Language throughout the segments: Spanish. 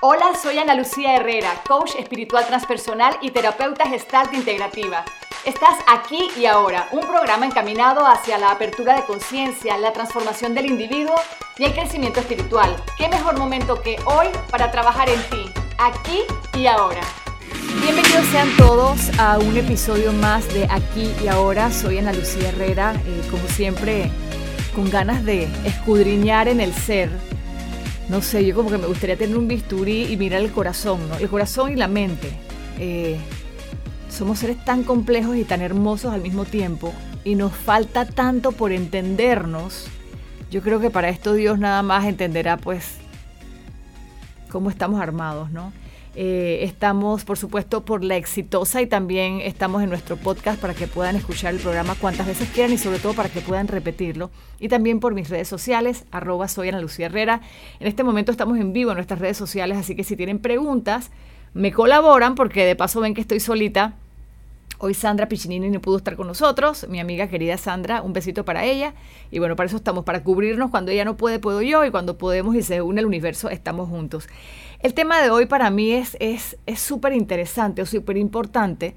Hola, soy Ana Lucía Herrera, coach espiritual transpersonal y terapeuta gestalt integrativa. Estás aquí y ahora, un programa encaminado hacia la apertura de conciencia, la transformación del individuo y el crecimiento espiritual. ¿Qué mejor momento que hoy para trabajar en ti, aquí y ahora? Bienvenidos sean todos a un episodio más de Aquí y Ahora. Soy Ana Lucía Herrera, eh, como siempre, con ganas de escudriñar en el ser no sé, yo como que me gustaría tener un bisturí y mirar el corazón, ¿no? El corazón y la mente. Eh, somos seres tan complejos y tan hermosos al mismo tiempo y nos falta tanto por entendernos. Yo creo que para esto Dios nada más entenderá pues cómo estamos armados, ¿no? Eh, estamos, por supuesto, por la exitosa y también estamos en nuestro podcast para que puedan escuchar el programa cuantas veces quieran y sobre todo para que puedan repetirlo. Y también por mis redes sociales, arroba soy Ana Lucía Herrera. En este momento estamos en vivo en nuestras redes sociales, así que si tienen preguntas, me colaboran porque de paso ven que estoy solita. Hoy Sandra Piccinini no pudo estar con nosotros, mi amiga querida Sandra, un besito para ella. Y bueno, para eso estamos, para cubrirnos. Cuando ella no puede, puedo yo. Y cuando podemos y se une el universo, estamos juntos. El tema de hoy para mí es súper es, interesante o súper importante.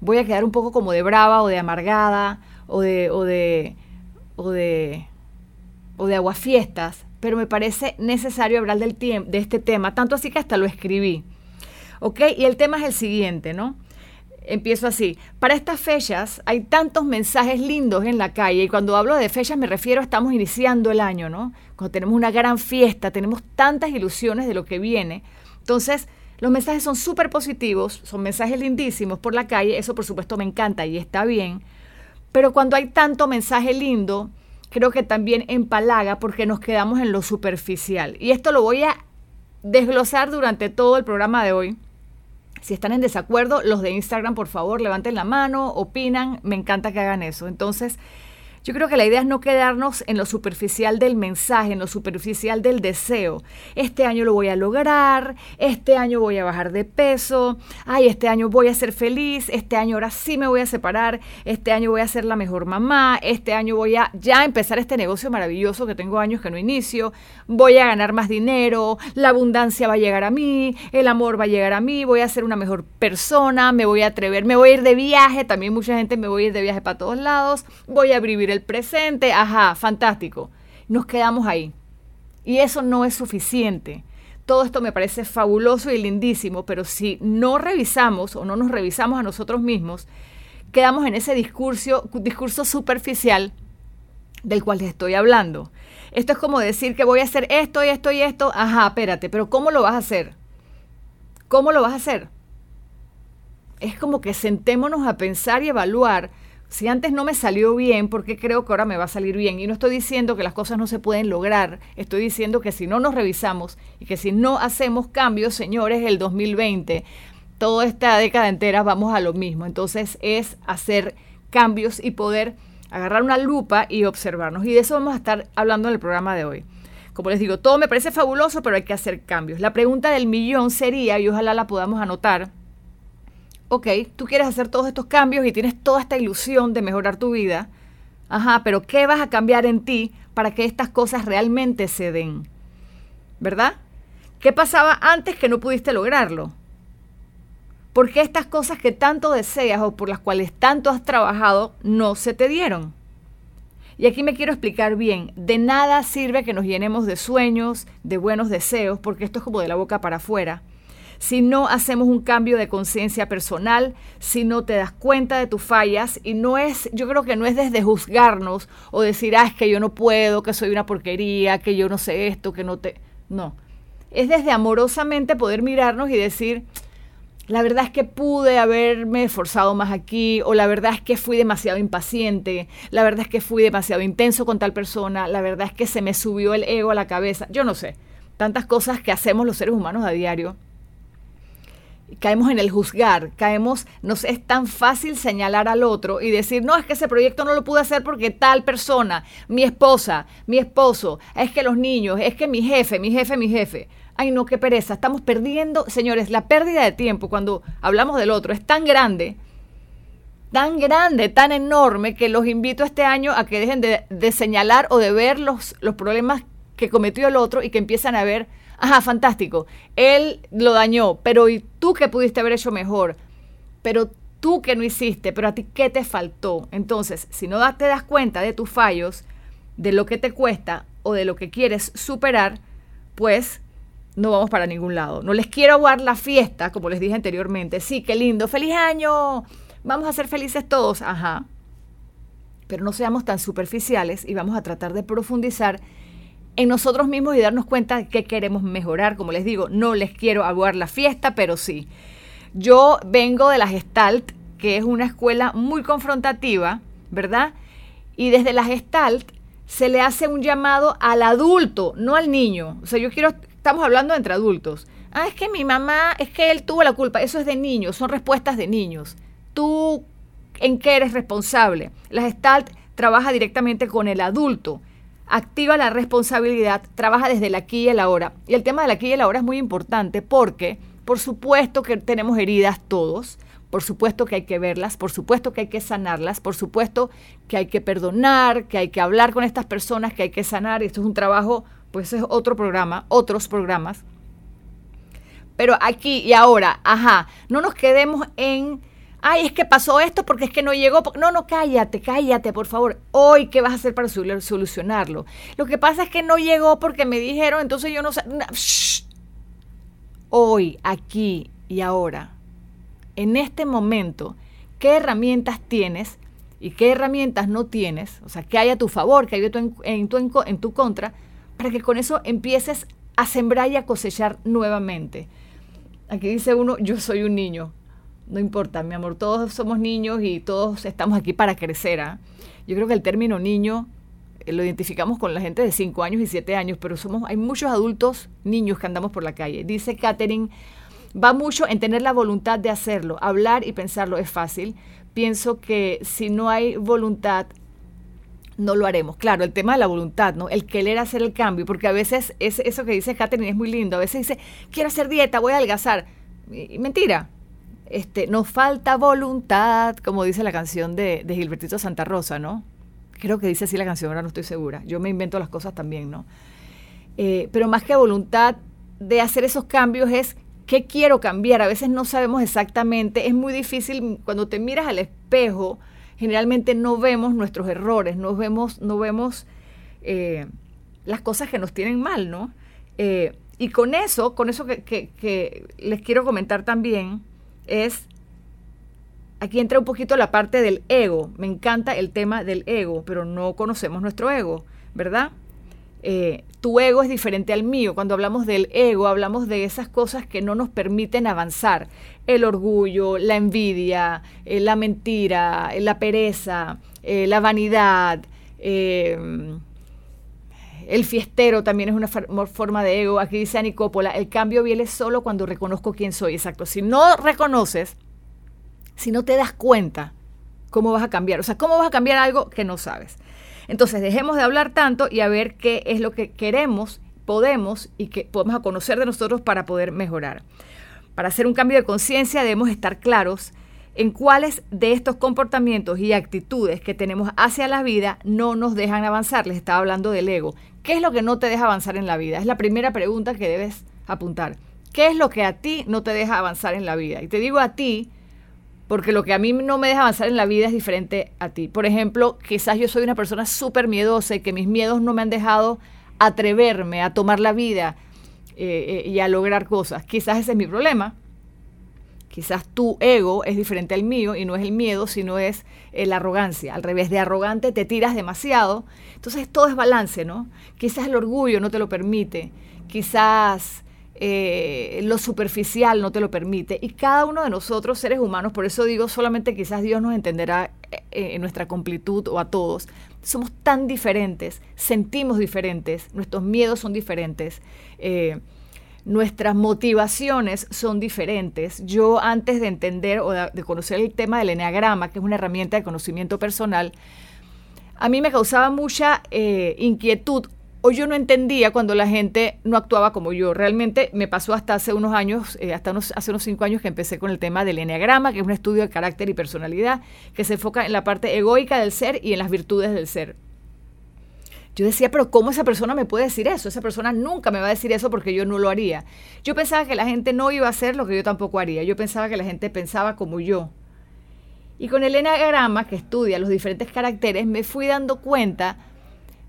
Voy a quedar un poco como de brava o de amargada o de, o de, o de, o de aguafiestas, pero me parece necesario hablar del de este tema, tanto así que hasta lo escribí. ¿Ok? Y el tema es el siguiente, ¿no? Empiezo así. Para estas fechas hay tantos mensajes lindos en la calle y cuando hablo de fechas me refiero a estamos iniciando el año, ¿no? Cuando tenemos una gran fiesta, tenemos tantas ilusiones de lo que viene. Entonces, los mensajes son súper positivos, son mensajes lindísimos por la calle, eso por supuesto me encanta y está bien. Pero cuando hay tanto mensaje lindo, creo que también empalaga porque nos quedamos en lo superficial. Y esto lo voy a desglosar durante todo el programa de hoy si están en desacuerdo, los de Instagram, por favor, levanten la mano, opinan, me encanta que hagan eso. Entonces, yo creo que la idea es no quedarnos en lo superficial del mensaje, en lo superficial del deseo. Este año lo voy a lograr, este año voy a bajar de peso, ay, este año voy a ser feliz, este año ahora sí me voy a separar, este año voy a ser la mejor mamá, este año voy a ya empezar este negocio maravilloso que tengo años que no inicio, voy a ganar más dinero, la abundancia va a llegar a mí, el amor va a llegar a mí, voy a ser una mejor persona, me voy a atrever, me voy a ir de viaje, también mucha gente me voy a ir de viaje para todos lados, voy a vivir el presente, ajá, fantástico. Nos quedamos ahí. Y eso no es suficiente. Todo esto me parece fabuloso y lindísimo, pero si no revisamos o no nos revisamos a nosotros mismos, quedamos en ese discurso, discurso superficial del cual les estoy hablando. Esto es como decir que voy a hacer esto y esto y esto. Ajá, espérate, pero ¿cómo lo vas a hacer? ¿Cómo lo vas a hacer? Es como que sentémonos a pensar y evaluar si antes no me salió bien, ¿por qué creo que ahora me va a salir bien? Y no estoy diciendo que las cosas no se pueden lograr, estoy diciendo que si no nos revisamos y que si no hacemos cambios, señores, el 2020, toda esta década entera vamos a lo mismo. Entonces es hacer cambios y poder agarrar una lupa y observarnos. Y de eso vamos a estar hablando en el programa de hoy. Como les digo, todo me parece fabuloso, pero hay que hacer cambios. La pregunta del millón sería, y ojalá la podamos anotar, ok, tú quieres hacer todos estos cambios y tienes toda esta ilusión de mejorar tu vida, ajá, pero ¿qué vas a cambiar en ti para que estas cosas realmente se den? ¿Verdad? ¿Qué pasaba antes que no pudiste lograrlo? ¿Por qué estas cosas que tanto deseas o por las cuales tanto has trabajado no se te dieron? Y aquí me quiero explicar bien, de nada sirve que nos llenemos de sueños, de buenos deseos, porque esto es como de la boca para afuera si no hacemos un cambio de conciencia personal, si no te das cuenta de tus fallas y no es, yo creo que no es desde juzgarnos o decir, ah, es que yo no puedo, que soy una porquería, que yo no sé esto, que no te... No, es desde amorosamente poder mirarnos y decir, la verdad es que pude haberme esforzado más aquí, o la verdad es que fui demasiado impaciente, la verdad es que fui demasiado intenso con tal persona, la verdad es que se me subió el ego a la cabeza, yo no sé, tantas cosas que hacemos los seres humanos a diario caemos en el juzgar, caemos, nos es tan fácil señalar al otro y decir, no, es que ese proyecto no lo pude hacer porque tal persona, mi esposa, mi esposo, es que los niños, es que mi jefe, mi jefe, mi jefe. Ay, no, qué pereza, estamos perdiendo, señores, la pérdida de tiempo cuando hablamos del otro es tan grande, tan grande, tan enorme, que los invito este año a que dejen de, de señalar o de ver los, los problemas que cometió el otro y que empiezan a ver, ajá, fantástico, él lo dañó, pero ¿y tú qué pudiste haber hecho mejor? Pero tú que no hiciste, pero a ti qué te faltó. Entonces, si no te das cuenta de tus fallos, de lo que te cuesta o de lo que quieres superar, pues no vamos para ningún lado. No les quiero aguar la fiesta, como les dije anteriormente. Sí, qué lindo, feliz año, vamos a ser felices todos, ajá. Pero no seamos tan superficiales y vamos a tratar de profundizar en nosotros mismos y darnos cuenta qué queremos mejorar. Como les digo, no les quiero aguar la fiesta, pero sí. Yo vengo de la Gestalt, que es una escuela muy confrontativa, ¿verdad? Y desde la Gestalt se le hace un llamado al adulto, no al niño. O sea, yo quiero, estamos hablando entre adultos. Ah, es que mi mamá, es que él tuvo la culpa. Eso es de niños, son respuestas de niños. Tú, ¿en qué eres responsable? La Gestalt trabaja directamente con el adulto. Activa la responsabilidad, trabaja desde el aquí y el ahora. Y el tema del aquí y el ahora es muy importante porque, por supuesto que tenemos heridas todos, por supuesto que hay que verlas, por supuesto que hay que sanarlas, por supuesto que hay que perdonar, que hay que hablar con estas personas, que hay que sanar. Esto es un trabajo, pues es otro programa, otros programas. Pero aquí y ahora, ajá, no nos quedemos en, ay, es que pasó esto porque es que no llegó. No, no, cállate, cállate, por favor. Hoy, ¿qué vas a hacer para solucionarlo? Lo que pasa es que no llegó porque me dijeron, entonces yo no sé. Hoy, aquí y ahora en este momento qué herramientas tienes y qué herramientas no tienes, o sea, qué hay a tu favor, qué hay en tu, en, tu contra, para que con eso empieces a sembrar y a cosechar nuevamente. Aquí dice uno, yo soy un niño. No importa, mi amor, todos somos niños y todos estamos aquí para crecer. ¿ah? Yo creo que el término niño eh, lo identificamos con la gente de 5 años y 7 años, pero somos, hay muchos adultos niños que andamos por la calle. Dice Catherine va mucho en tener la voluntad de hacerlo. Hablar y pensarlo es fácil. Pienso que si no hay voluntad, no lo haremos. Claro, el tema de la voluntad, ¿no? El querer hacer el cambio, porque a veces es eso que dice Catherine es muy lindo. A veces dice, quiero hacer dieta, voy a adelgazar. Mentira. Este, nos falta voluntad, como dice la canción de, Gilbertito Santa Rosa, ¿no? Creo que dice así la canción, ahora no estoy segura. Yo me invento las cosas también, ¿no? Eh, pero más que voluntad de hacer esos cambios es ¿Qué quiero cambiar? A veces no sabemos exactamente. Es muy difícil cuando te miras al espejo. Generalmente no vemos nuestros errores, no vemos, no vemos eh, las cosas que nos tienen mal, ¿no? Eh, y con eso, con eso que, les quiero comentar también, es, aquí entra un poquito la parte del ego. Me encanta el tema del ego, pero no conocemos nuestro ego, ¿verdad? Eh, tu ego es diferente al mío. Cuando hablamos del ego, hablamos de esas cosas que no nos permiten avanzar. El orgullo, la envidia, eh, la mentira, eh, la pereza, la vanidad. El fiestero también es una forma de ego. Aquí dice Anicópola, el cambio viene solo cuando reconozco quién soy. Exacto. Si no reconoces, si no te das cuenta, ¿cómo vas a cambiar? O sea, ¿cómo vas a cambiar algo que no sabes? Entonces, dejemos de hablar tanto y a ver qué es lo que queremos, podemos y que podemos conocer de nosotros para poder mejorar. Para hacer un cambio de conciencia debemos estar claros en cuáles de estos comportamientos y actitudes que tenemos hacia la vida no nos dejan avanzar. Les estaba hablando del ego. ¿Qué es lo que no te deja avanzar en la vida? Es la primera pregunta que debes apuntar. ¿Qué es lo que a ti no te deja avanzar en la vida? Y te digo a ti porque lo que a mí no me deja avanzar en la vida es diferente a ti. Por ejemplo, quizás yo soy una persona súper miedosa y que mis miedos no me han dejado atreverme a tomar la vida eh, eh, y a lograr cosas. Quizás ese es mi problema. Quizás tu ego es diferente al mío y no es el miedo, sino es eh, la arrogancia. Al revés de arrogante te tiras demasiado. Entonces todo es balance, ¿no? Quizás el orgullo no te lo permite. Quizás eh, lo superficial no te lo permite. Y cada uno de nosotros, seres humanos, por eso digo, solamente quizás Dios nos entenderá eh, en nuestra completud o a todos. Somos tan diferentes, sentimos diferentes, nuestros miedos son diferentes. Eh, nuestras motivaciones son diferentes. Yo antes de entender o de, conocer el tema del eneagrama, que es una herramienta de conocimiento personal, a mí me causaba mucha inquietud o yo no entendía cuando la gente no actuaba como yo. Realmente me pasó hasta hace unos años, eh, hasta hace unos cinco años que empecé con el tema del Enneagrama, que es un estudio de carácter y personalidad que se enfoca en la parte egoica del ser y en las virtudes del ser. Yo decía, pero ¿cómo esa persona me puede decir eso? Esa persona nunca me va a decir eso porque yo no lo haría. Yo pensaba que la gente no iba a hacer lo que yo tampoco haría. Yo pensaba que la gente pensaba como yo. Y con el enagrama, que estudia los diferentes caracteres, me fui dando cuenta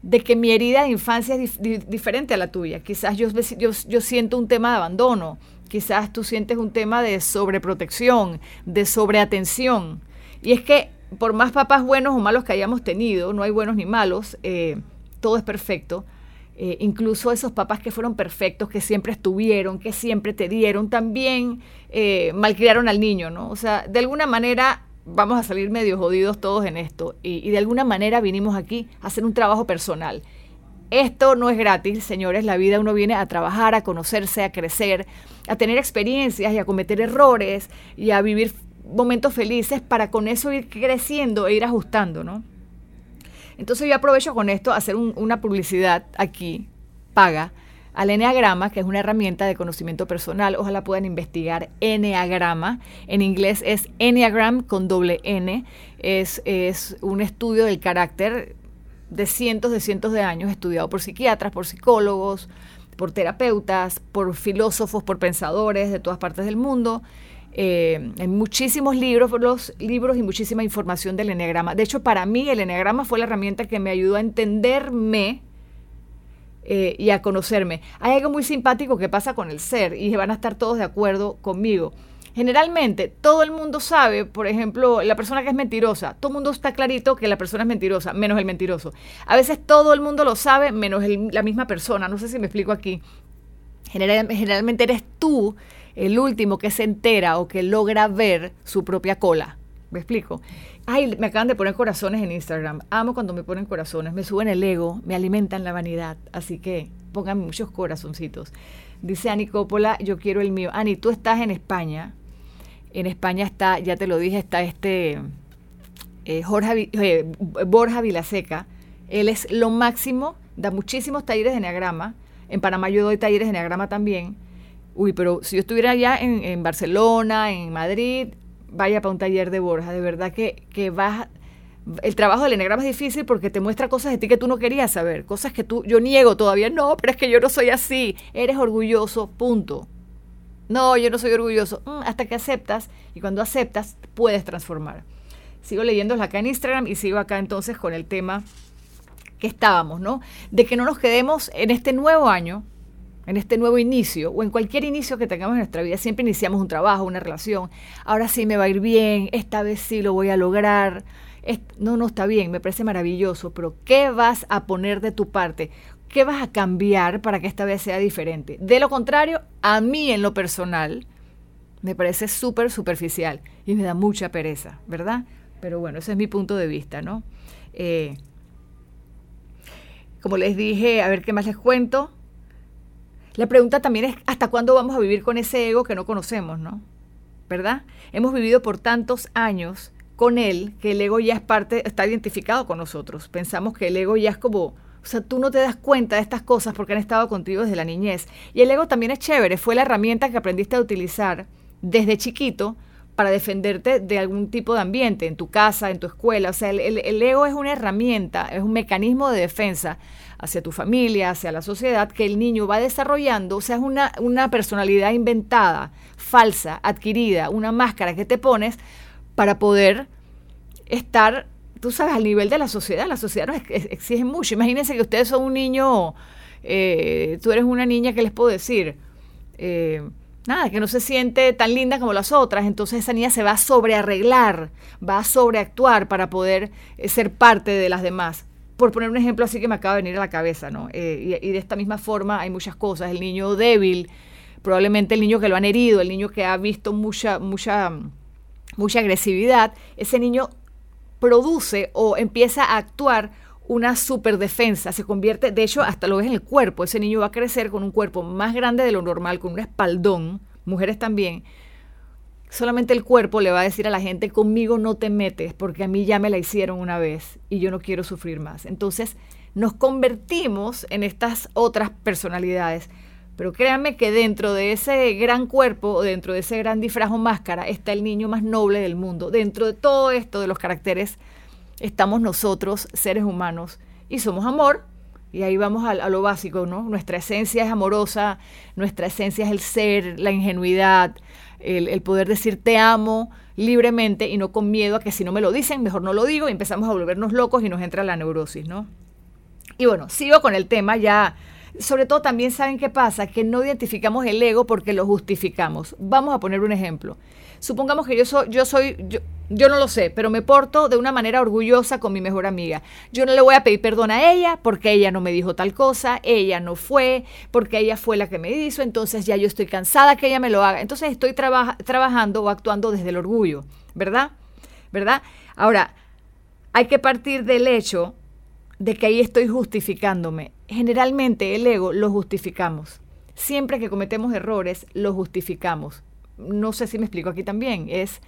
de que mi herida de infancia es diferente a la tuya. Quizás yo, yo, yo siento un tema de abandono, quizás tú sientes un tema de sobreprotección, de sobreatención. Y es que por más papás buenos o malos que hayamos tenido, no hay buenos ni malos, eh, todo es perfecto. Eh, incluso esos papás que fueron perfectos, que siempre estuvieron, que siempre te dieron, también eh, malcriaron al niño, ¿no? O sea, de alguna manera vamos a salir medio jodidos todos en esto y, de alguna manera vinimos aquí a hacer un trabajo personal. Esto no es gratis, señores, la vida uno viene a trabajar, a conocerse, a crecer, a tener experiencias y a cometer errores y a vivir momentos felices para con eso ir creciendo e ir ajustando, ¿no? Entonces yo aprovecho con esto hacer una publicidad aquí, paga, al Enneagrama, que es una herramienta de conocimiento personal. Ojalá puedan investigar Enneagrama. En inglés es Enneagram con doble N. Es, es un estudio del carácter de cientos de cientos de años, estudiado por psiquiatras, por psicólogos, por terapeutas, por filósofos, por pensadores de todas partes del mundo. Eh, hay muchísimos libros, los libros y muchísima información del Enneagrama. De hecho, para mí el Enneagrama fue la herramienta que me ayudó a entenderme eh, y a conocerme. Hay algo muy simpático que pasa con el ser y van a estar todos de acuerdo conmigo. Generalmente todo el mundo sabe, por ejemplo, la persona que es mentirosa, todo el mundo está clarito que la persona es mentirosa, menos el mentiroso. A veces todo el mundo lo sabe, menos la misma persona, no sé si me explico aquí. generalmente eres tú el último que se entera o que logra ver su propia cola. ¿Me explico? Ay, me acaban de poner corazones en Instagram. Amo cuando me ponen corazones. Me suben el ego, me alimentan la vanidad. Así que pongan muchos corazoncitos. Dice Ani Coppola, yo quiero el mío. Ani, tú estás en España. En España está, ya te lo dije, está este eh, Jorge, eh, Borja Vilaseca. Él es lo máximo, da muchísimos talleres de Enneagrama. En Panamá yo doy talleres de Enneagrama también. Uy, pero si yo estuviera allá en, en Barcelona, en Madrid, vaya para un taller de Borja, de verdad que, que vas... El trabajo del enagrama es difícil porque te muestra cosas de ti que tú no querías saber, cosas que tú, yo niego todavía, no, pero es que yo no soy así, eres orgulloso, punto. No, yo no soy orgulloso, mm, hasta que aceptas y cuando aceptas puedes transformar. Sigo leyéndolos acá en Instagram y sigo acá entonces con el tema que estábamos, ¿no? De que no nos quedemos en este nuevo año en este nuevo inicio o en cualquier inicio que tengamos en nuestra vida, siempre iniciamos un trabajo, una relación. Ahora sí me va a ir bien, esta vez sí lo voy a lograr. No, no está bien, me parece maravilloso, pero ¿qué vas a poner de tu parte? ¿Qué vas a cambiar para que esta vez sea diferente? De lo contrario, a mí en lo personal me parece súper superficial y me da mucha pereza, ¿verdad? Pero bueno, ese es mi punto de vista, ¿no? Eh, como les dije, a ver qué más les cuento. La pregunta también es hasta cuándo vamos a vivir con ese ego que no conocemos, ¿no? ¿Verdad? Hemos vivido por tantos años con él que el ego ya es parte, está identificado con nosotros. Pensamos que el ego ya es como, o sea, tú no te das cuenta de estas cosas porque han estado contigo desde la niñez. Y el ego también es chévere, fue la herramienta que aprendiste a utilizar desde chiquito para defenderte de algún tipo de ambiente, en tu casa, en tu escuela. O sea, el, ego es una herramienta, es un mecanismo de defensa hacia tu familia, hacia la sociedad, que el niño va desarrollando, o sea, es una, una personalidad inventada, falsa, adquirida, una máscara que te pones para poder estar, tú sabes, al nivel de la sociedad. La sociedad nos exige mucho. Imagínense que ustedes son un niño, eh, tú eres una niña, ¿qué les puedo decir? Eh, nada, que no se siente tan linda como las otras, entonces esa niña se va a sobrearreglar, va a sobreactuar para poder eh, ser parte de las demás por poner un ejemplo así que me acaba de venir a la cabeza, ¿no? Eh, y, de esta misma forma hay muchas cosas. El niño débil, probablemente el niño que lo han herido, el niño que ha visto mucha, mucha, mucha agresividad, ese niño produce o empieza a actuar una superdefensa, se convierte, de hecho, hasta lo ves en el cuerpo, ese niño va a crecer con un cuerpo más grande de lo normal, con un espaldón, mujeres también, solamente el cuerpo le va a decir a la gente, conmigo no te metes, porque a mí ya me la hicieron una vez y yo no quiero sufrir más. Entonces nos convertimos en estas otras personalidades. Pero créanme que dentro de ese gran cuerpo, dentro de ese gran disfraz o máscara, está el niño más noble del mundo. Dentro de todo esto de los caracteres, estamos nosotros, seres humanos, y somos amor, Y ahí vamos a, lo básico, ¿no? Nuestra esencia es amorosa, nuestra esencia es el ser, la ingenuidad, el, el, poder decir te amo libremente y no con miedo a que si no me lo dicen, mejor no lo digo y empezamos a volvernos locos y nos entra la neurosis, ¿no? Y bueno, sigo con el tema ya. Sobre todo también saben qué pasa, que no identificamos el ego porque lo justificamos. Vamos a poner un ejemplo. Supongamos que yo soy, yo soy, yo, no lo sé, pero me porto de una manera orgullosa con mi mejor amiga. Yo no le voy a pedir perdón a ella porque ella no me dijo tal cosa, ella no fue, porque ella fue la que me hizo, entonces ya yo estoy cansada que ella me lo haga. Entonces estoy trabajando o actuando desde el orgullo, ¿verdad? ¿Verdad? Ahora, hay que partir del hecho de que ahí estoy justificándome. Generalmente el ego lo justificamos. Siempre que cometemos errores, lo justificamos no sé si me explico aquí también, es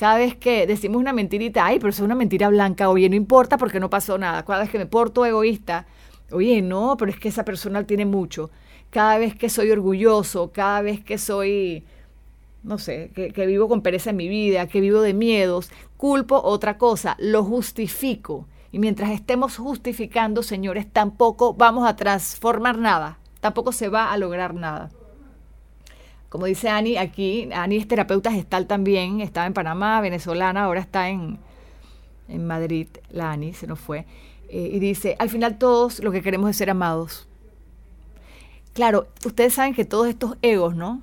cada vez que decimos una mentirita, ay, pero es una mentira blanca, oye, no importa porque no pasó nada. Cada vez que me porto egoísta, oye, no, pero es que esa persona tiene mucho. Cada vez que soy orgulloso, cada vez que soy, no sé, que, que vivo con pereza en mi vida, que vivo de miedos, culpo otra cosa, lo justifico. Y mientras estemos justificando, señores, tampoco vamos a transformar nada, tampoco se va a lograr nada. Como dice Ani, aquí, Ani es terapeuta gestal también, estaba en Panamá, venezolana, ahora está en, en Madrid, la Ani se nos fue. Eh, y dice, al final todos lo que queremos es ser amados. Claro, ustedes saben que todos estos egos, ¿no?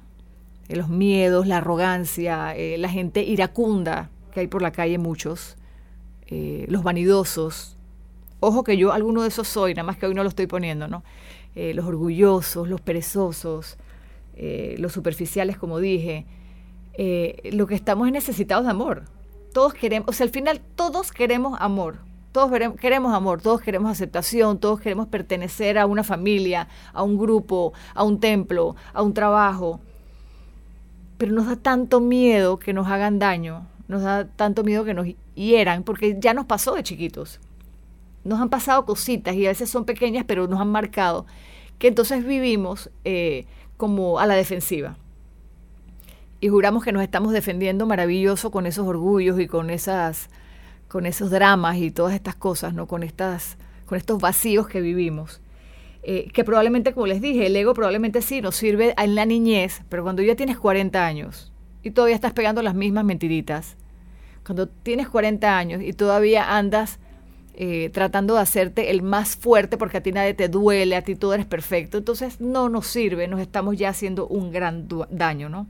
Eh, los miedos, la arrogancia, eh, la gente iracunda, que hay por la calle muchos, los vanidosos. Ojo que yo alguno de esos soy, nada más que hoy no lo estoy poniendo, ¿no? los orgullosos, los perezosos, eh, los superficiales, como dije, eh, lo que estamos es necesitados de amor. Todos queremos, o sea, al final todos queremos amor. Todos queremos amor, todos queremos aceptación, todos queremos pertenecer a una familia, a un grupo, a un templo, a un trabajo. Pero nos da tanto miedo que nos hagan daño, nos da tanto miedo que nos hieran, porque ya nos pasó de chiquitos. Nos han pasado cositas y a veces son pequeñas, pero nos han marcado, que entonces vivimos eh, como a la defensiva. Y juramos que nos estamos defendiendo maravilloso con esos orgullos y con esas con esos dramas y todas estas cosas, ¿no? Con estas con estos vacíos que vivimos. Eh, que probablemente, como les dije, el ego probablemente sí nos sirve en la niñez, pero cuando ya tienes 40 años y todavía estás pegando las mismas mentiritas, cuando tienes 40 años y todavía andas eh, tratando de hacerte el más fuerte porque a ti nadie te duele, a ti todo eres perfecto. Entonces no nos sirve, nos estamos ya haciendo un gran daño, ¿no?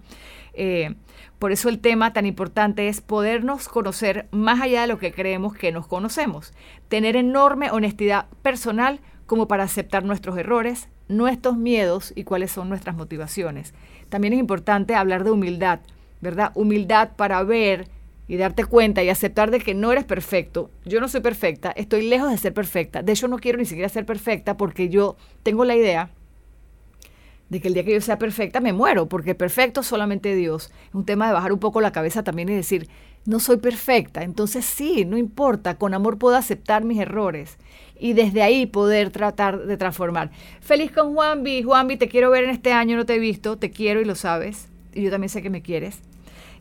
Eh, por eso el tema tan importante es podernos conocer más allá de lo que creemos que nos conocemos, tener enorme honestidad personal como para aceptar nuestros errores, nuestros miedos y cuáles son nuestras motivaciones. También es importante hablar de humildad, ¿verdad? Humildad para ver y darte cuenta y aceptar de que no eres perfecto. Yo no soy perfecta, estoy lejos de ser perfecta. De hecho, no quiero ni siquiera ser perfecta porque yo tengo la idea de que el día que yo sea perfecta me muero, porque perfecto solamente Dios. Es un tema de bajar un poco la cabeza también y decir, no soy perfecta, entonces sí, no importa, con amor puedo aceptar mis errores y desde ahí poder tratar de transformar. Feliz con Juanvi, Juanvi, te quiero ver en este año, no te he visto, te quiero y lo sabes, y yo también sé que me quieres.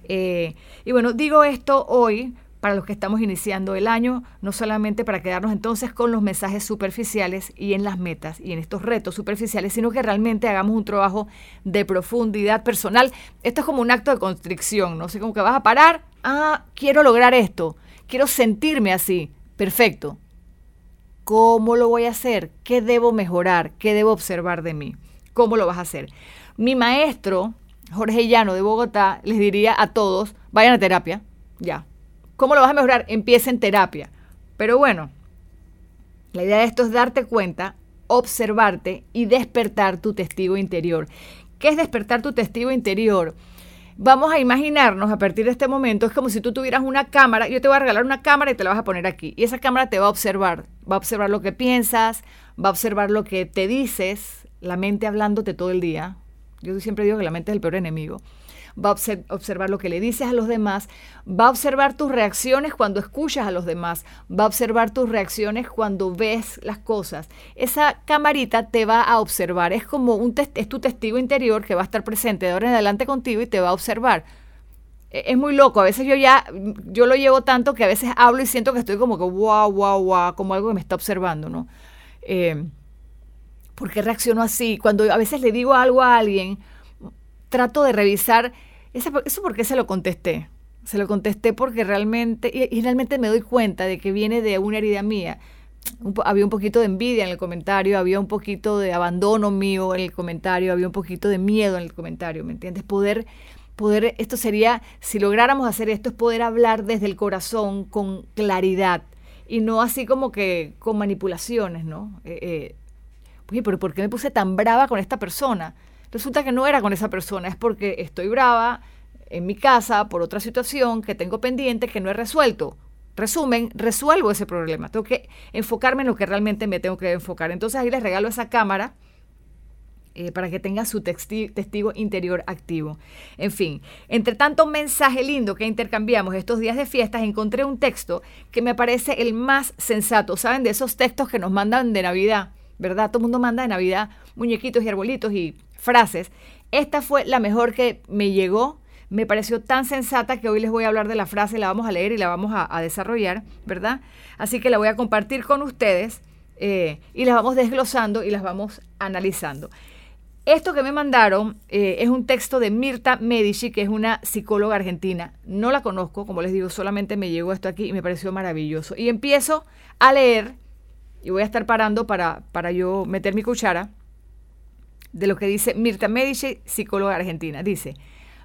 Eh, y bueno, digo esto hoy para los que estamos iniciando el año, no solamente para quedarnos entonces con los mensajes superficiales y en las metas y en estos retos superficiales, sino que realmente hagamos un trabajo de profundidad personal. Esto es como un acto de constricción, ¿no? sé, como que vas a parar, ah, quiero lograr esto, quiero sentirme así, perfecto. ¿Cómo lo voy a hacer? ¿Qué debo mejorar? ¿Qué debo observar de mí? ¿Cómo lo vas a hacer? Mi maestro, Jorge Llano de Bogotá les diría a todos, vayan a terapia, ya. ¿Cómo lo vas a mejorar? Empieza en terapia. Pero bueno, la idea de esto es darte cuenta, observarte y despertar tu testigo interior. ¿Qué es despertar tu testigo interior? Vamos a imaginarnos a partir de este momento, es como si tú tuvieras una cámara, yo te voy a regalar una cámara y te la vas a poner aquí. Y esa cámara te va a observar, va a observar lo que piensas, va a observar lo que te dices, la mente hablándote todo el día, yo siempre digo que la mente es el peor enemigo. Va a observar lo que le dices a los demás, va a observar tus reacciones cuando escuchas a los demás, va a observar tus reacciones cuando ves las cosas. Esa camarita te va a observar, es como un es tu testigo interior que va a estar presente de ahora en adelante contigo y te va a observar. E, es muy loco, a veces yo ya, yo lo llevo tanto que a veces hablo y siento que estoy como que wow, wow, wow, como algo que me está observando, ¿no? Eh, ¿por qué reacciono así? Cuando a veces le digo algo a alguien, trato de revisar, eso por qué se lo contesté. Se lo contesté porque realmente, y, realmente me doy cuenta de que viene de una herida mía. había un poquito de envidia en el comentario, había un poquito de abandono mío en el comentario, había un poquito de miedo en el comentario, ¿me entiendes? Poder, poder, esto sería, si lográramos hacer esto, es poder hablar desde el corazón con claridad y no así como que con manipulaciones, ¿no? Eh, eh, oye, pero ¿por qué me puse tan brava con esta persona? Resulta que no era con esa persona, es porque estoy brava en mi casa por otra situación que tengo pendiente que no he resuelto. Resumen, resuelvo ese problema. Tengo que enfocarme en lo que realmente me tengo que enfocar. Entonces ahí les regalo esa cámara eh, para que tenga su testigo interior activo. En fin, entre tanto mensaje lindo que intercambiamos estos días de fiestas, encontré un texto que me parece el más sensato. ¿Saben? De esos textos que nos mandan de Navidad, ¿verdad? Todo el mundo manda de Navidad muñequitos y arbolitos y frases. Esta fue la mejor que me llegó. Me pareció tan sensata que hoy les voy a hablar de la frase, la vamos a leer y la vamos a, desarrollar, ¿verdad? Así que la voy a compartir con ustedes eh, y las vamos desglosando y las vamos analizando. Esto que me mandaron eh, es un texto de Mirta Medici, que es una psicóloga argentina. No la conozco, como les digo, solamente me llegó esto aquí y me pareció maravilloso. Y empiezo a leer, y voy a estar parando para, para yo meter mi cuchara de lo que dice Mirta Medici, psicóloga argentina. Dice,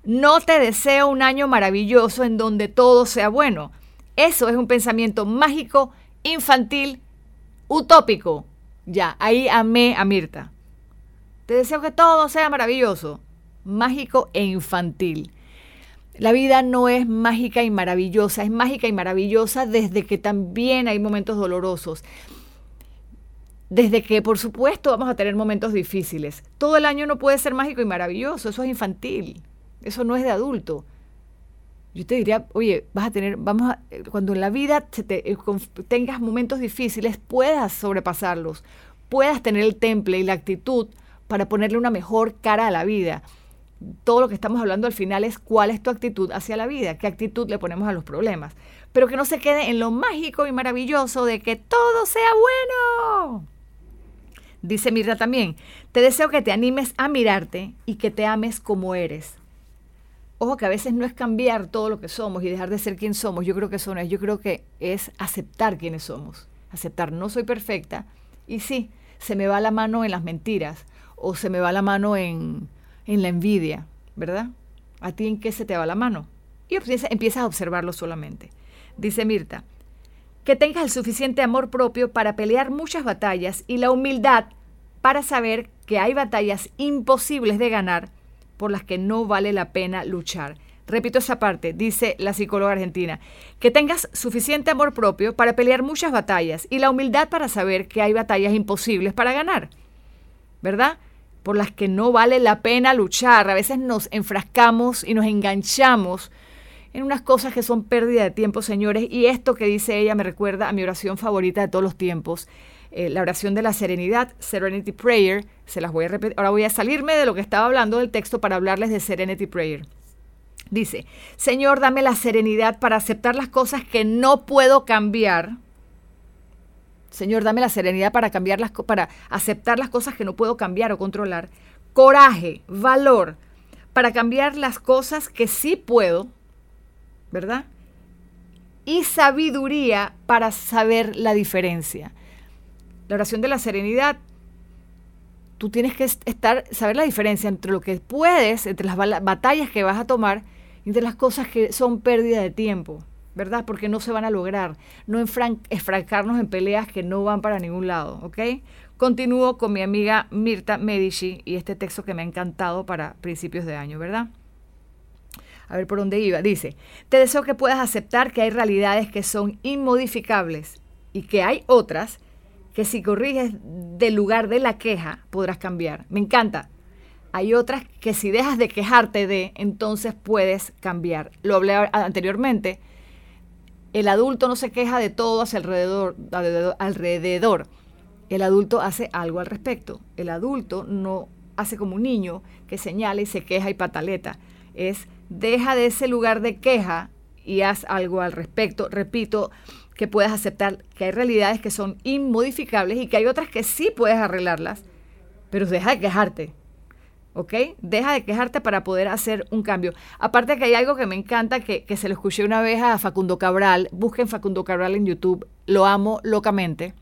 no te deseo un año maravilloso en donde todo sea bueno. Eso es un pensamiento mágico, infantil, utópico. Ya, ahí amé a Mirta. Te deseo que todo sea maravilloso, mágico e infantil. La vida no es mágica y maravillosa, es mágica y maravillosa desde que también hay momentos dolorosos desde que por supuesto vamos a tener momentos difíciles. Todo el año no puede ser mágico y maravilloso, eso es infantil, eso no es de adulto. Yo te diría, oye, vas a tener, vamos a, cuando en la vida eh, tengas momentos difíciles, puedas sobrepasarlos, puedas tener el temple y la actitud para ponerle una mejor cara a la vida. Todo lo que estamos hablando al final es cuál es tu actitud hacia la vida, qué actitud le ponemos a los problemas. Pero que no se quede en lo mágico y maravilloso de que todo sea bueno. Dice Mirra también, te deseo que te animes a mirarte y que te ames como eres. Ojo que a veces no es cambiar todo lo que somos y dejar de ser quien somos. Yo creo que eso no es. Yo creo que es aceptar quienes somos. Aceptar, no soy perfecta. Y sí, se me va la mano en las mentiras o se me va la mano en, en la envidia, ¿verdad? ¿A ti en qué se te va la mano? Y empiezas a observarlo solamente. Dice Mirta, que tengas el suficiente amor propio para pelear muchas batallas y la humildad para saber que hay batallas imposibles de ganar por las que no vale la pena luchar. Repito esa parte, dice la psicóloga argentina, que tengas suficiente amor propio para pelear muchas batallas y la humildad para saber que hay batallas imposibles para ganar, ¿verdad? Por las que no vale la pena luchar. A veces nos enfrascamos y nos enganchamos en unas cosas que son pérdida de tiempo, señores. Y esto que dice ella me recuerda a mi oración favorita de todos los tiempos, eh, la oración de la serenidad, Serenity Prayer. Se las voy a repetir. Ahora voy a salirme de lo que estaba hablando del texto para hablarles de Serenity Prayer. Dice, Señor, dame la serenidad para aceptar las cosas que no puedo cambiar. Señor, dame la serenidad para cambiar las para aceptar las cosas que no puedo cambiar o controlar. Coraje, valor para cambiar las cosas que sí puedo ¿verdad? Y sabiduría para saber la diferencia. La oración de la serenidad, tú tienes que estar, saber la diferencia entre lo que puedes, entre las batallas que vas a tomar, entre las cosas que son pérdida de tiempo, ¿verdad? Porque no se van a lograr. No enfrancarnos en peleas que no van para ningún lado, ¿ok? Continúo con mi amiga Mirta Medici y este texto que me ha encantado para principios de año, ¿verdad? A ver por dónde iba, dice, te deseo que puedas aceptar que hay realidades que son inmodificables y que hay otras que si corriges del lugar de la queja podrás cambiar. Me encanta. Hay otras que si dejas de quejarte de, entonces puedes cambiar. Lo hablé anteriormente. El adulto no se queja de todo hacia alrededor, alrededor. El adulto hace algo al respecto. El adulto no hace como un niño que señala y se queja y pataleta. Es deja de ese lugar de queja y haz algo al respecto. Repito, que puedas aceptar que hay realidades que son inmodificables y que hay otras que sí puedes arreglarlas, pero deja de quejarte. ¿Ok? Deja de quejarte para poder hacer un cambio. Aparte que hay algo que me encanta, que, se lo escuché una vez a Facundo Cabral. Busquen Facundo Cabral en YouTube. Lo amo locamente.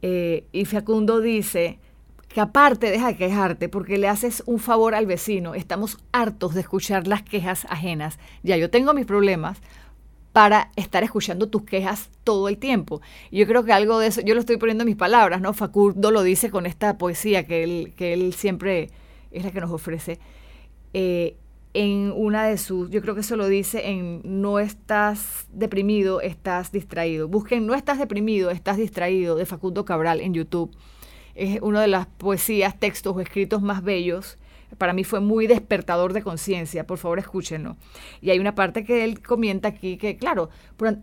Eh, y Facundo dice que aparte deja de quejarte porque le haces un favor al vecino. Estamos hartos de escuchar las quejas ajenas. Ya yo tengo mis problemas para estar escuchando tus quejas todo el tiempo. Yo creo que algo de eso, yo lo estoy poniendo en mis palabras, ¿no? Facundo lo dice con esta poesía que él, que él siempre es la que nos ofrece. Eh, en una de sus, yo creo que eso lo dice en No estás deprimido, estás distraído. Busquen No estás deprimido, estás distraído de Facundo Cabral en YouTube. Es una de las poesías, textos o escritos más bellos. Para mí fue muy despertador de conciencia, por favor escúchenlo. Y hay una parte que él comenta aquí que, claro,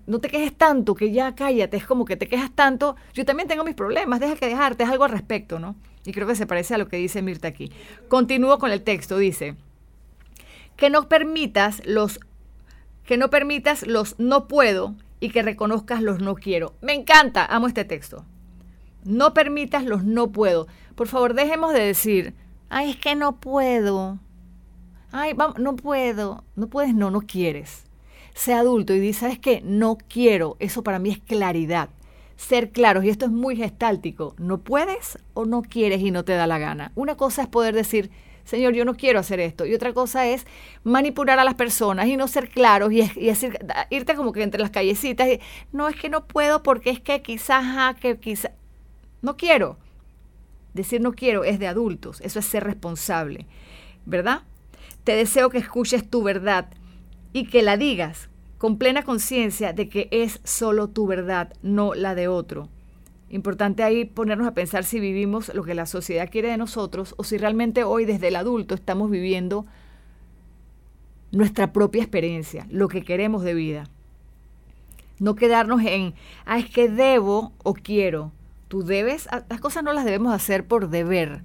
no te quejes tanto, que ya cállate, es como que te quejas tanto, yo también tengo mis problemas, deja que dejarte, es algo al respecto, ¿no? Y creo que se parece a lo que dice Mirta aquí. Continúo con el texto, dice, que no permitas los que no permitas los no puedo y que reconozcas los no quiero. Me encanta, amo este texto. No permitas los no puedo. Por favor, dejemos de decir, ay, es que no puedo. Ay, vamos, no puedo. No puedes, no, no quieres. Sé adulto y dice, ¿sabes qué? No quiero. Eso para mí es claridad. Ser claros, y esto es muy gestáltico. No puedes o no quieres y no te da la gana. Una cosa es poder decir, Señor, yo no quiero hacer esto. Y otra cosa es manipular a las personas y no ser claros y, decir, irte como que entre las callecitas. No, es que no puedo porque es que quizás, que quizás, no quiero. Decir no quiero es de adultos, eso es ser responsable, ¿verdad? Te deseo que escuches tu verdad y que la digas con plena conciencia de que es solo tu verdad, no la de otro. Importante ahí ponernos a pensar si vivimos lo que la sociedad quiere de nosotros o si realmente hoy desde el adulto estamos viviendo nuestra propia experiencia, lo que queremos de vida. No quedarnos en, ah, es que debo o quiero. Tú debes, las cosas no las debemos hacer por deber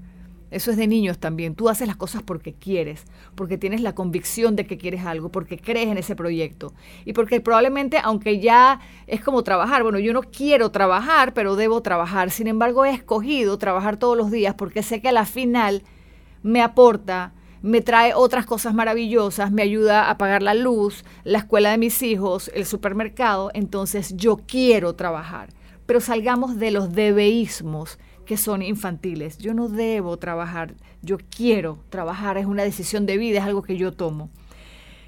eso es de niños también. Tú haces las cosas porque quieres, porque tienes la convicción de que quieres algo, porque crees en ese proyecto. Y porque probablemente, aunque ya es como trabajar, bueno, yo no quiero trabajar, pero debo trabajar. Sin embargo, he escogido trabajar todos los días porque sé que a la final me aporta, me trae otras cosas maravillosas, me ayuda a pagar la luz, la escuela de mis hijos, el supermercado. Entonces yo quiero trabajar. Pero salgamos de los debeísmos que son infantiles. Yo no debo trabajar, yo quiero trabajar, es una decisión de vida, es algo que yo tomo.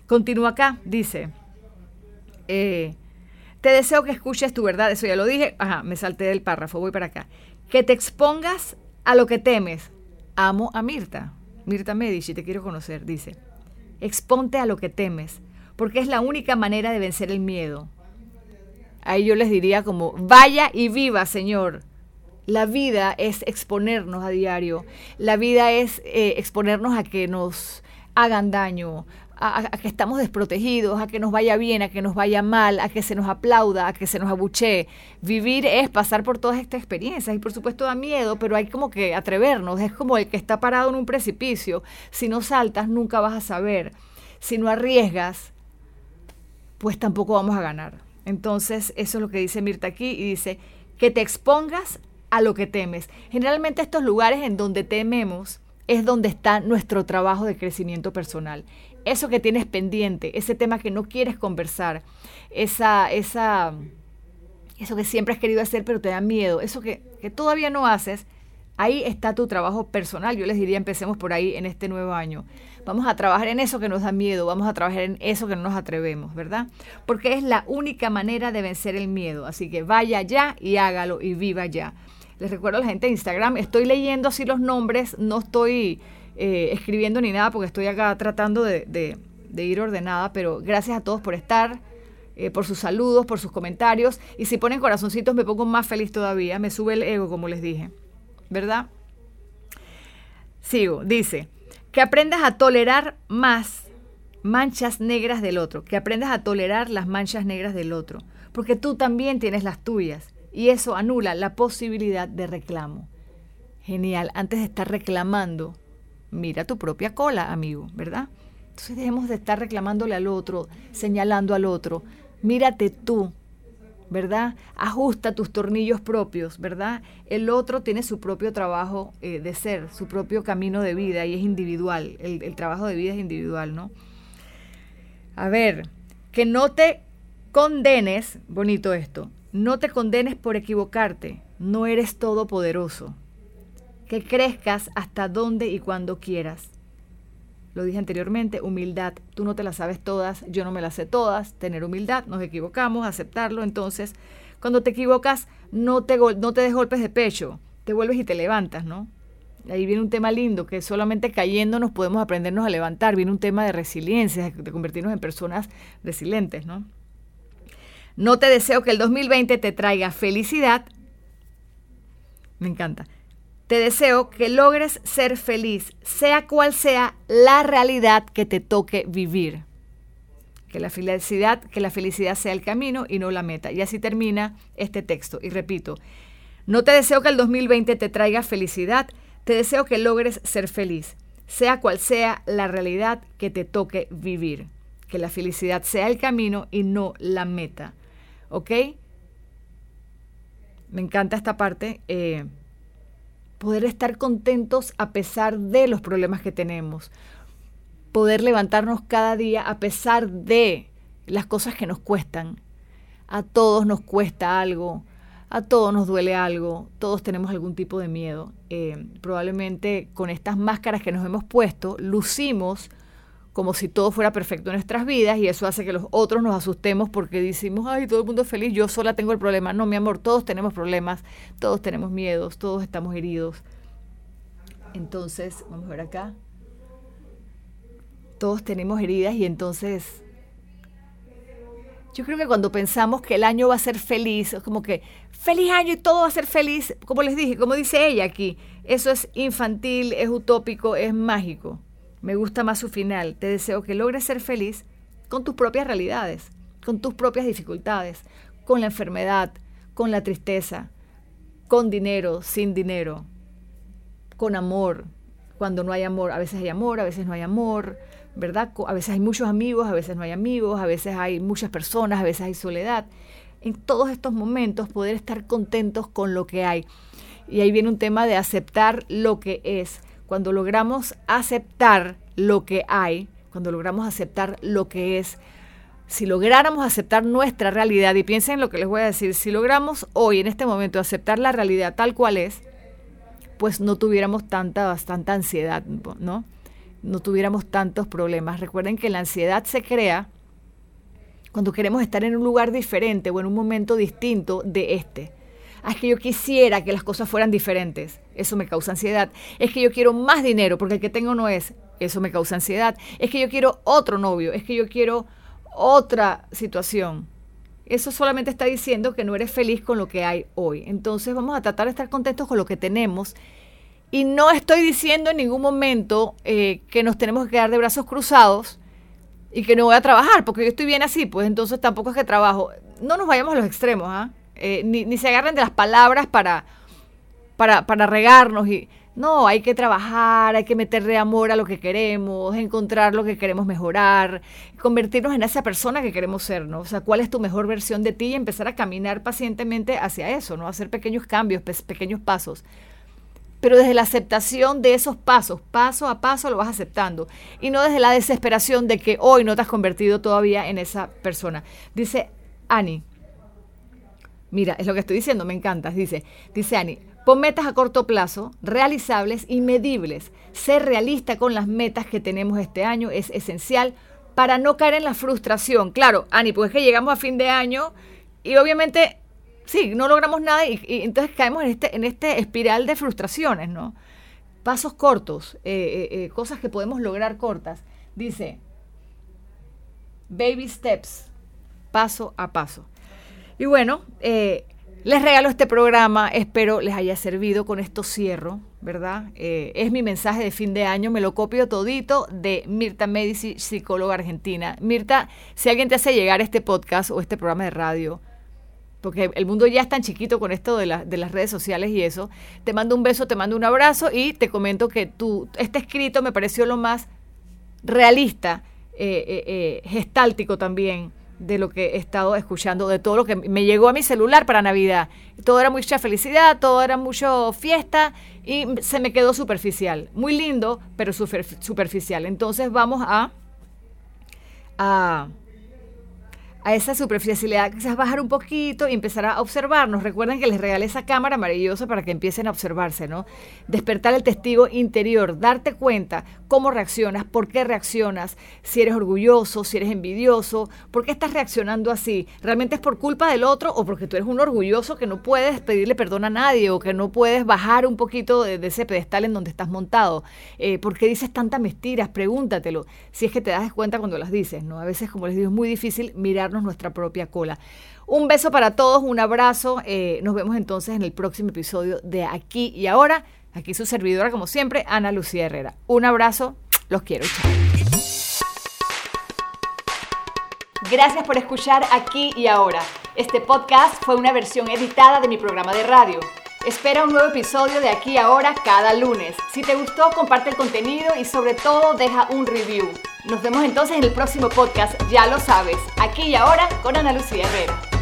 Continúa acá, dice, eh, te deseo que escuches tu verdad, eso ya lo dije, ajá, me salté del párrafo, voy para acá. Que te expongas a lo que temes. Amo a Mirta, Mirta Medici, te quiero conocer, dice. Exponte a lo que temes, porque es la única manera de vencer el miedo. Ahí yo les diría como, vaya y viva, Señor la vida es exponernos a diario. La vida es eh, exponernos a que nos hagan daño, a, que estamos desprotegidos, a que nos vaya bien, a que nos vaya mal, a que se nos aplauda, a que se nos abuchee. Vivir es pasar por todas estas experiencias y por supuesto da miedo, pero hay como que atrevernos. Es como el que está parado en un precipicio. Si no saltas, nunca vas a saber. Si no arriesgas, pues tampoco vamos a ganar. Entonces, eso es lo que dice Mirta aquí y dice que te expongas a lo que temes. Generalmente estos lugares en donde tememos es donde está nuestro trabajo de crecimiento personal. Eso que tienes pendiente, ese tema que no quieres conversar, esa, esa, eso que siempre has querido hacer pero te da miedo, eso que, que todavía no haces, ahí está tu trabajo personal. Yo les diría, empecemos por ahí en este nuevo año. Vamos a trabajar en eso que nos da miedo, vamos a trabajar en eso que no nos atrevemos, ¿verdad? Porque es la única manera de vencer el miedo. Así que vaya ya y hágalo y viva ya. Les recuerdo a la gente de Instagram, estoy leyendo así los nombres, no estoy eh, escribiendo ni nada porque estoy acá tratando de, ir ordenada, pero gracias a todos por estar. Eh, por sus saludos, por sus comentarios. Y si ponen corazoncitos me pongo más feliz todavía. Me sube el ego, como les dije. ¿Verdad? Sigo. Dice, que aprendas a tolerar más manchas negras del otro. Que aprendas a tolerar las manchas negras del otro. Porque tú también tienes las tuyas y eso anula la posibilidad de reclamo. Genial, antes de estar reclamando, mira tu propia cola, amigo, ¿verdad? Entonces debemos de estar reclamándole al otro, señalando al otro. Mírate tú, ¿verdad? Ajusta tus tornillos propios, ¿verdad? El otro tiene su propio trabajo eh, de ser, su propio camino de vida y es individual. El, el trabajo de vida es individual, ¿no? A ver, que no te condenes, bonito esto, no te condenes por equivocarte, no eres todopoderoso. Que crezcas hasta donde y cuando quieras. Lo dije anteriormente, humildad. Tú no te las sabes todas, yo no me las sé todas. Tener humildad, nos equivocamos, aceptarlo. Entonces, cuando te equivocas, no te, no te des golpes de pecho, te vuelves y te levantas, ¿no? Ahí viene un tema lindo, que solamente cayendo nos podemos aprendernos a levantar. Viene un tema de resiliencia, de convertirnos en personas resilientes, ¿no? No te deseo que el 2020 te traiga felicidad. Me encanta. Te deseo que logres ser feliz, sea cual sea la realidad que te toque vivir. Que la felicidad, que la felicidad sea el camino y no la meta. Y así termina este texto. Y repito, no te deseo que el 2020 te traiga felicidad, te deseo que logres ser feliz, sea cual sea la realidad que te toque vivir. Que la felicidad sea el camino y no la meta. ¿Ok? Me encanta esta parte. Eh, poder estar contentos a pesar de los problemas que tenemos, poder levantarnos cada día a pesar de las cosas que nos cuestan. A todos nos cuesta algo, a todos nos duele algo, todos tenemos algún tipo de miedo. Eh, probablemente con estas máscaras que nos hemos puesto, lucimos como si todo fuera perfecto en nuestras vidas y eso hace que los otros nos asustemos porque decimos, ay, todo el mundo es feliz, yo sola tengo el problema. No, mi amor, todos tenemos problemas, todos tenemos miedos, todos estamos heridos. Entonces, vamos a ver acá. Todos tenemos heridas y entonces yo creo que cuando pensamos que el año va a ser feliz, es como que feliz año y todo va a ser feliz, como les dije, como dice ella aquí, eso es infantil, es utópico, es mágico. Me gusta más su final. Te deseo que logres ser feliz con tus propias realidades, con tus propias dificultades, con la enfermedad, con la tristeza, con dinero, sin dinero, con amor, cuando no hay amor. A veces hay amor, a veces no hay amor, ¿verdad? A veces hay muchos amigos, a veces no hay amigos, a veces hay muchas personas, a veces hay soledad. En todos estos momentos poder estar contentos con lo que hay. Y ahí viene un tema de aceptar lo que es cuando logramos aceptar lo que hay, cuando logramos aceptar lo que es, si lográramos aceptar nuestra realidad, y piensen en lo que les voy a decir, si logramos hoy, en este momento, aceptar la realidad tal cual es, pues no tuviéramos tanta, bastante ansiedad, ¿no? No tuviéramos tantos problemas. Recuerden que la ansiedad se crea cuando queremos estar en un lugar diferente o en un momento distinto de este. Ah, es que yo quisiera que las cosas fueran diferentes. Eso me causa ansiedad. Es que yo quiero más dinero porque el que tengo no es. Eso me causa ansiedad. Es que yo quiero otro novio. Es que yo quiero otra situación. Eso solamente está diciendo que no eres feliz con lo que hay hoy. Entonces vamos a tratar de estar contentos con lo que tenemos. Y no estoy diciendo en ningún momento eh, que nos tenemos que quedar de brazos cruzados y que no voy a trabajar, porque yo estoy bien así, pues entonces tampoco es que trabajo. No nos vayamos a los extremos, ¿ah? Ni, se agarren de las palabras para, para, para regarnos. Y, no, hay que trabajar, hay que meterle amor a lo que queremos, encontrar lo que queremos mejorar, convertirnos en esa persona que queremos ser, ¿no? O sea, cuál es tu mejor versión de ti y empezar a caminar pacientemente hacia eso, ¿no? Hacer pequeños cambios, pequeños pasos. Pero desde la aceptación de esos pasos, paso a paso lo vas aceptando. Y no desde la desesperación de que hoy no te has convertido todavía en esa persona. Dice Annie, Mira, es lo que estoy diciendo, me encanta. Dice, dice Ani, pon metas a corto plazo, realizables y medibles. Ser realista con las metas que tenemos este año es esencial para no caer en la frustración. Claro, Ani, pues es que llegamos a fin de año y obviamente, sí, no logramos nada y, entonces caemos en este, en este espiral de frustraciones, ¿no? Pasos cortos, eh, eh, eh, cosas que podemos lograr cortas. Dice, baby steps, paso a paso. Y bueno, eh, les regalo este programa, espero les haya servido, con esto cierro, ¿verdad? Eh, es mi mensaje de fin de año, me lo copio todito de Mirta Medici, psicóloga argentina. Mirta, si alguien te hace llegar este podcast o este programa de radio, porque el mundo ya es tan chiquito con esto de, de, las redes sociales y eso. Te mando un beso, te mando un abrazo y te comento que tu, este escrito me pareció lo más realista, eh, gestáltico también, de lo que he estado escuchando, de todo lo que me llegó a mi celular para Navidad. Todo era mucha felicidad, todo era mucho fiesta y se me quedó superficial. Muy lindo, pero superficial. Entonces vamos a, a a esa superficialidad, quizás bajar un poquito y empezar a observarnos. Recuerden que les regalé esa cámara maravillosa para que empiecen a observarse, ¿no? Despertar el testigo interior, darte cuenta cómo reaccionas, por qué reaccionas, si eres orgulloso, si eres envidioso, por qué estás reaccionando así. ¿Realmente es por culpa del otro o porque tú eres un orgulloso que no puedes pedirle perdón a nadie o que no puedes bajar un poquito de, ese pedestal en donde estás montado? Eh, ¿Por qué dices tantas mentiras? Pregúntatelo, si es que te das cuenta cuando las dices, ¿no? A veces, como les digo, es muy difícil mirar nuestra propia cola. Un beso para todos, un abrazo. Eh, nos vemos entonces en el próximo episodio de Aquí y Ahora. Aquí su servidora, como siempre, Ana Lucía Herrera. Un abrazo, los quiero. Chao. Gracias por escuchar Aquí y Ahora. Este podcast fue una versión editada de mi programa de radio. Espera un nuevo episodio de aquí ahora cada lunes. Si te gustó, comparte el contenido y sobre todo deja un review. Nos vemos entonces en el próximo podcast, ya lo sabes, aquí y ahora con Ana Lucía Herrera.